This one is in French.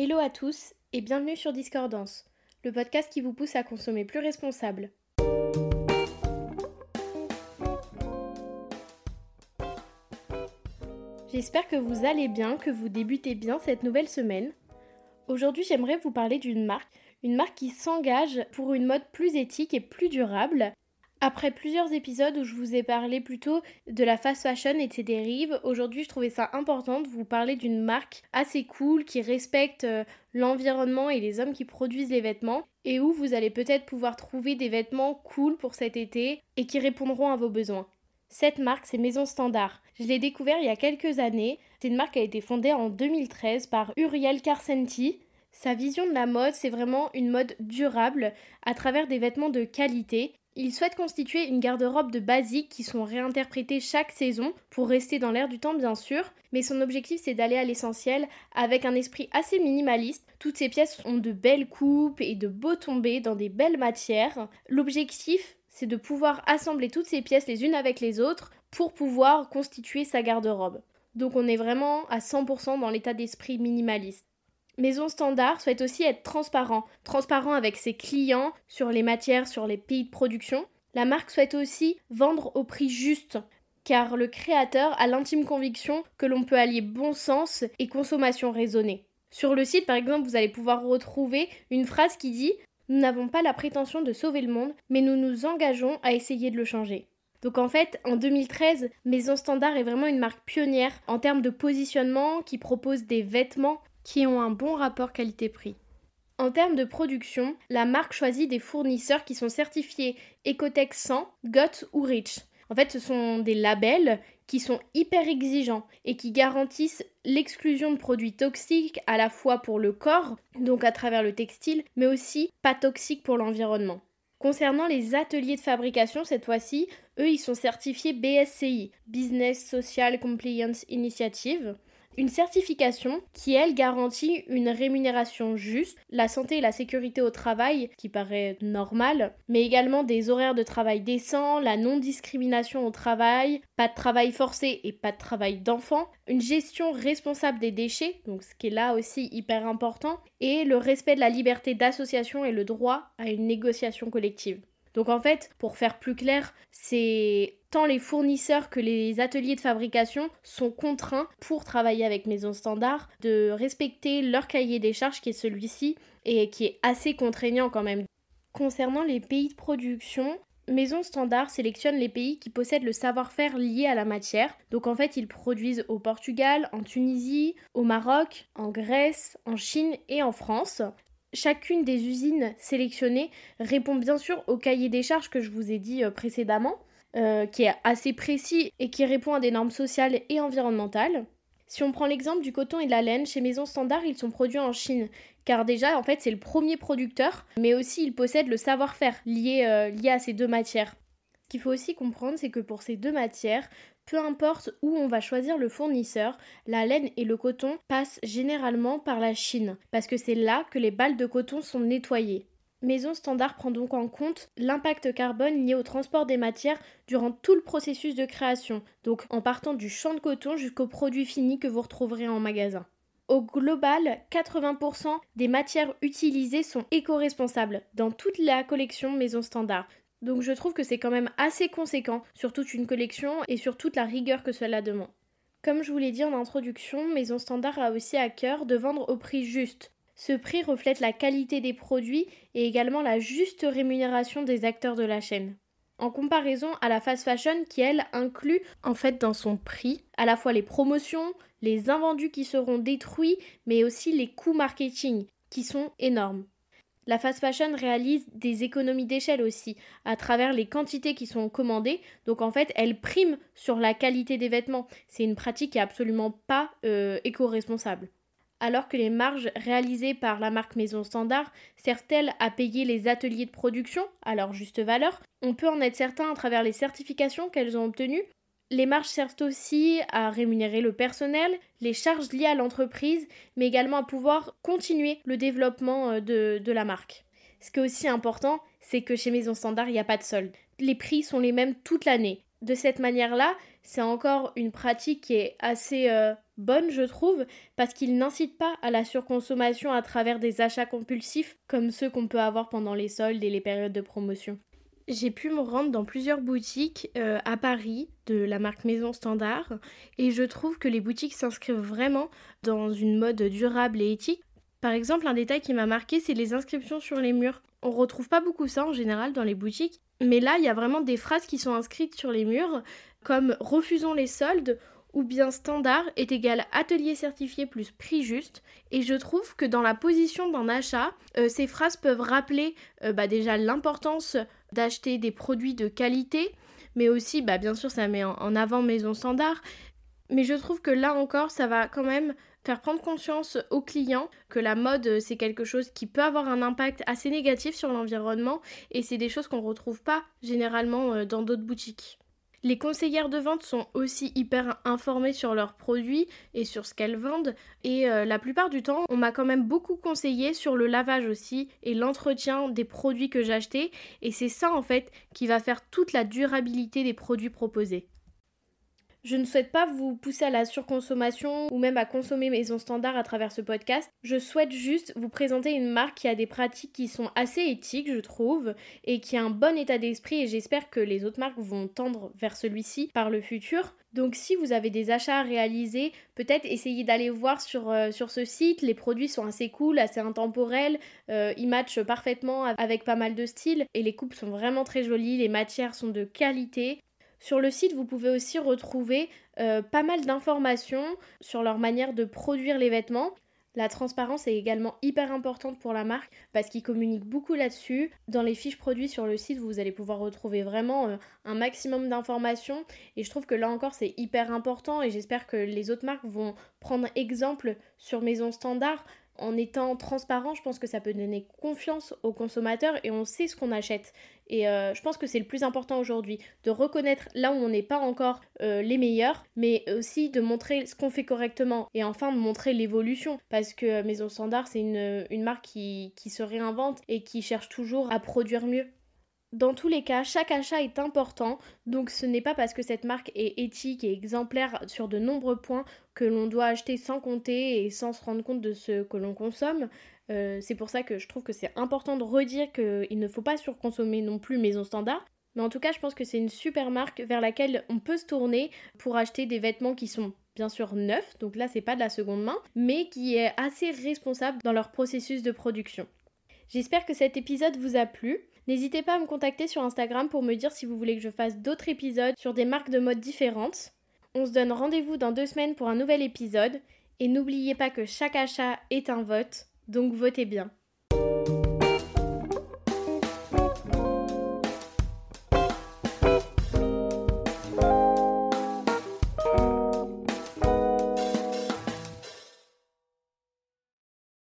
Hello à tous et bienvenue sur Discordance, le podcast qui vous pousse à consommer plus responsable. J'espère que vous allez bien, que vous débutez bien cette nouvelle semaine. Aujourd'hui, j'aimerais vous parler d'une marque, une marque qui s'engage pour une mode plus éthique et plus durable. Après plusieurs épisodes où je vous ai parlé plutôt de la fast fashion et de ses dérives, aujourd'hui je trouvais ça important de vous parler d'une marque assez cool qui respecte euh, l'environnement et les hommes qui produisent les vêtements et où vous allez peut-être pouvoir trouver des vêtements cool pour cet été et qui répondront à vos besoins. Cette marque, c'est Maison Standard. Je l'ai découvert il y a quelques années. C'est une marque qui a été fondée en 2013 par Uriel Carcenti. Sa vision de la mode, c'est vraiment une mode durable à travers des vêtements de qualité il souhaite constituer une garde-robe de basiques qui sont réinterprétées chaque saison pour rester dans l'air du temps bien sûr, mais son objectif c'est d'aller à l'essentiel avec un esprit assez minimaliste. Toutes ces pièces ont de belles coupes et de beaux tombés dans des belles matières. L'objectif c'est de pouvoir assembler toutes ces pièces les unes avec les autres pour pouvoir constituer sa garde-robe. Donc on est vraiment à 100% dans l'état d'esprit minimaliste. Maison Standard souhaite aussi être transparent, transparent avec ses clients sur les matières, sur les pays de production. La marque souhaite aussi vendre au prix juste, car le créateur a l'intime conviction que l'on peut allier bon sens et consommation raisonnée. Sur le site, par exemple, vous allez pouvoir retrouver une phrase qui dit Nous n'avons pas la prétention de sauver le monde, mais nous nous engageons à essayer de le changer. Donc en fait, en 2013, Maison Standard est vraiment une marque pionnière en termes de positionnement qui propose des vêtements qui ont un bon rapport qualité-prix. En termes de production, la marque choisit des fournisseurs qui sont certifiés Ecotech 100, GOT ou REACH. En fait, ce sont des labels qui sont hyper exigeants et qui garantissent l'exclusion de produits toxiques à la fois pour le corps, donc à travers le textile, mais aussi pas toxiques pour l'environnement. Concernant les ateliers de fabrication, cette fois-ci, eux, ils sont certifiés BSCI, Business Social Compliance Initiative une certification qui, elle, garantit une rémunération juste, la santé et la sécurité au travail, qui paraît normal, mais également des horaires de travail décents, la non-discrimination au travail, pas de travail forcé et pas de travail d'enfant, une gestion responsable des déchets, donc ce qui est là aussi hyper important, et le respect de la liberté d'association et le droit à une négociation collective. Donc en fait, pour faire plus clair, c'est tant les fournisseurs que les ateliers de fabrication sont contraints pour travailler avec Maison Standard de respecter leur cahier des charges qui est celui-ci et qui est assez contraignant quand même. Concernant les pays de production, Maison Standard sélectionne les pays qui possèdent le savoir-faire lié à la matière. Donc en fait, ils produisent au Portugal, en Tunisie, au Maroc, en Grèce, en Chine et en France. Chacune des usines sélectionnées répond bien sûr au cahier des charges que je vous ai dit euh, précédemment, euh, qui est assez précis et qui répond à des normes sociales et environnementales. Si on prend l'exemple du coton et de la laine, chez Maison Standard, ils sont produits en Chine, car déjà, en fait, c'est le premier producteur, mais aussi ils possèdent le savoir-faire lié, euh, lié à ces deux matières. Ce qu'il faut aussi comprendre, c'est que pour ces deux matières, peu importe où on va choisir le fournisseur, la laine et le coton passent généralement par la Chine, parce que c'est là que les balles de coton sont nettoyées. Maison Standard prend donc en compte l'impact carbone lié au transport des matières durant tout le processus de création, donc en partant du champ de coton jusqu'au produit fini que vous retrouverez en magasin. Au global, 80% des matières utilisées sont éco-responsables dans toute la collection Maison Standard. Donc je trouve que c'est quand même assez conséquent sur toute une collection et sur toute la rigueur que cela demande. Comme je vous l'ai dit en introduction, Maison Standard a aussi à cœur de vendre au prix juste. Ce prix reflète la qualité des produits et également la juste rémunération des acteurs de la chaîne. En comparaison à la fast fashion qui, elle, inclut en fait dans son prix à la fois les promotions, les invendus qui seront détruits, mais aussi les coûts marketing qui sont énormes. La fast fashion réalise des économies d'échelle aussi à travers les quantités qui sont commandées. Donc en fait, elle prime sur la qualité des vêtements. C'est une pratique qui est absolument pas euh, éco-responsable. Alors que les marges réalisées par la marque Maison Standard servent-elles à payer les ateliers de production à leur juste valeur, on peut en être certain à travers les certifications qu'elles ont obtenues les marges servent aussi à rémunérer le personnel, les charges liées à l'entreprise, mais également à pouvoir continuer le développement euh, de, la marque. Ce qui est aussi important, c'est que chez Maison Standard, il n'y a pas de solde. Les prix sont les mêmes toute l'année. De cette manière-là, c'est encore une pratique qui est assez euh, bonne, je trouve, parce qu'il n'incite pas à la surconsommation à travers des achats compulsifs comme ceux qu'on peut avoir pendant les soldes et les périodes de promotion. J'ai pu me rendre dans plusieurs boutiques euh, à Paris de la marque Maison Standard et je trouve que les boutiques s'inscrivent vraiment dans une mode durable et éthique. Par exemple, un détail qui m'a marqué, c'est les inscriptions sur les murs. On retrouve pas beaucoup ça en général dans les boutiques, mais là, il y a vraiment des phrases qui sont inscrites sur les murs comme refusons les soldes ou bien standard est égal atelier certifié plus prix juste. Et je trouve que dans la position d'un achat, euh, ces phrases peuvent rappeler euh, bah, déjà l'importance d'acheter des produits de qualité, mais aussi, bah, bien sûr, ça met en avant maison standard. Mais je trouve que là encore, ça va quand même faire prendre conscience aux clients que la mode, c'est quelque chose qui peut avoir un impact assez négatif sur l'environnement et c'est des choses qu'on ne retrouve pas généralement euh, dans d'autres boutiques. Les conseillères de vente sont aussi hyper informées sur leurs produits et sur ce qu'elles vendent. Et euh, la plupart du temps, on m'a quand même beaucoup conseillé sur le lavage aussi et l'entretien des produits que j'achetais. Et c'est ça en fait qui va faire toute la durabilité des produits proposés. Je ne souhaite pas vous pousser à la surconsommation ou même à consommer maison standard à travers ce podcast. Je souhaite juste vous présenter une marque qui a des pratiques qui sont assez éthiques, je trouve, et qui a un bon état d'esprit et j'espère que les autres marques vont tendre vers celui-ci par le futur. Donc si vous avez des achats à réaliser, peut-être essayez d'aller voir sur, euh, ce site. Les produits sont assez cool, assez intemporels. Euh, ils matchent parfaitement avec pas mal de styles. Et les coupes sont vraiment très jolies. Les matières sont de qualité. Sur le site, vous pouvez aussi retrouver euh, pas mal d'informations sur leur manière de produire les vêtements. La transparence est également hyper importante pour la marque parce qu'ils communiquent beaucoup là-dessus. Dans les fiches produits sur le site, vous allez pouvoir retrouver vraiment euh, un maximum d'informations et je trouve que là encore c'est hyper important et j'espère que les autres marques vont prendre exemple sur Maison Standard en étant transparent, je pense que ça peut donner confiance aux consommateurs et on sait ce qu'on achète. Et euh, je pense que c'est le plus important aujourd'hui, de reconnaître là où on n'est pas encore euh, les meilleurs, mais aussi de montrer ce qu'on fait correctement et enfin de montrer l'évolution. Parce que Maison Standard, c'est une, marque qui se réinvente et qui cherche toujours à produire mieux. Dans tous les cas, chaque achat est important, donc ce n'est pas parce que cette marque est éthique et exemplaire sur de nombreux points que l'on doit acheter sans compter et sans se rendre compte de ce que l'on consomme. Euh, c'est pour ça que je trouve que c'est important de redire qu'il ne faut pas surconsommer non plus Maison Standard. Mais en tout cas, je pense que c'est une super marque vers laquelle on peut se tourner pour acheter des vêtements qui sont bien sûr neufs, donc là c'est pas de la seconde main, mais qui est assez responsable dans leur processus de production. J'espère que cet épisode vous a plu. N'hésitez pas à me contacter sur Instagram pour me dire si vous voulez que je fasse d'autres épisodes sur des marques de mode différentes. On se donne rendez-vous dans deux semaines pour un nouvel épisode. Et n'oubliez pas que chaque achat est un vote, donc votez bien.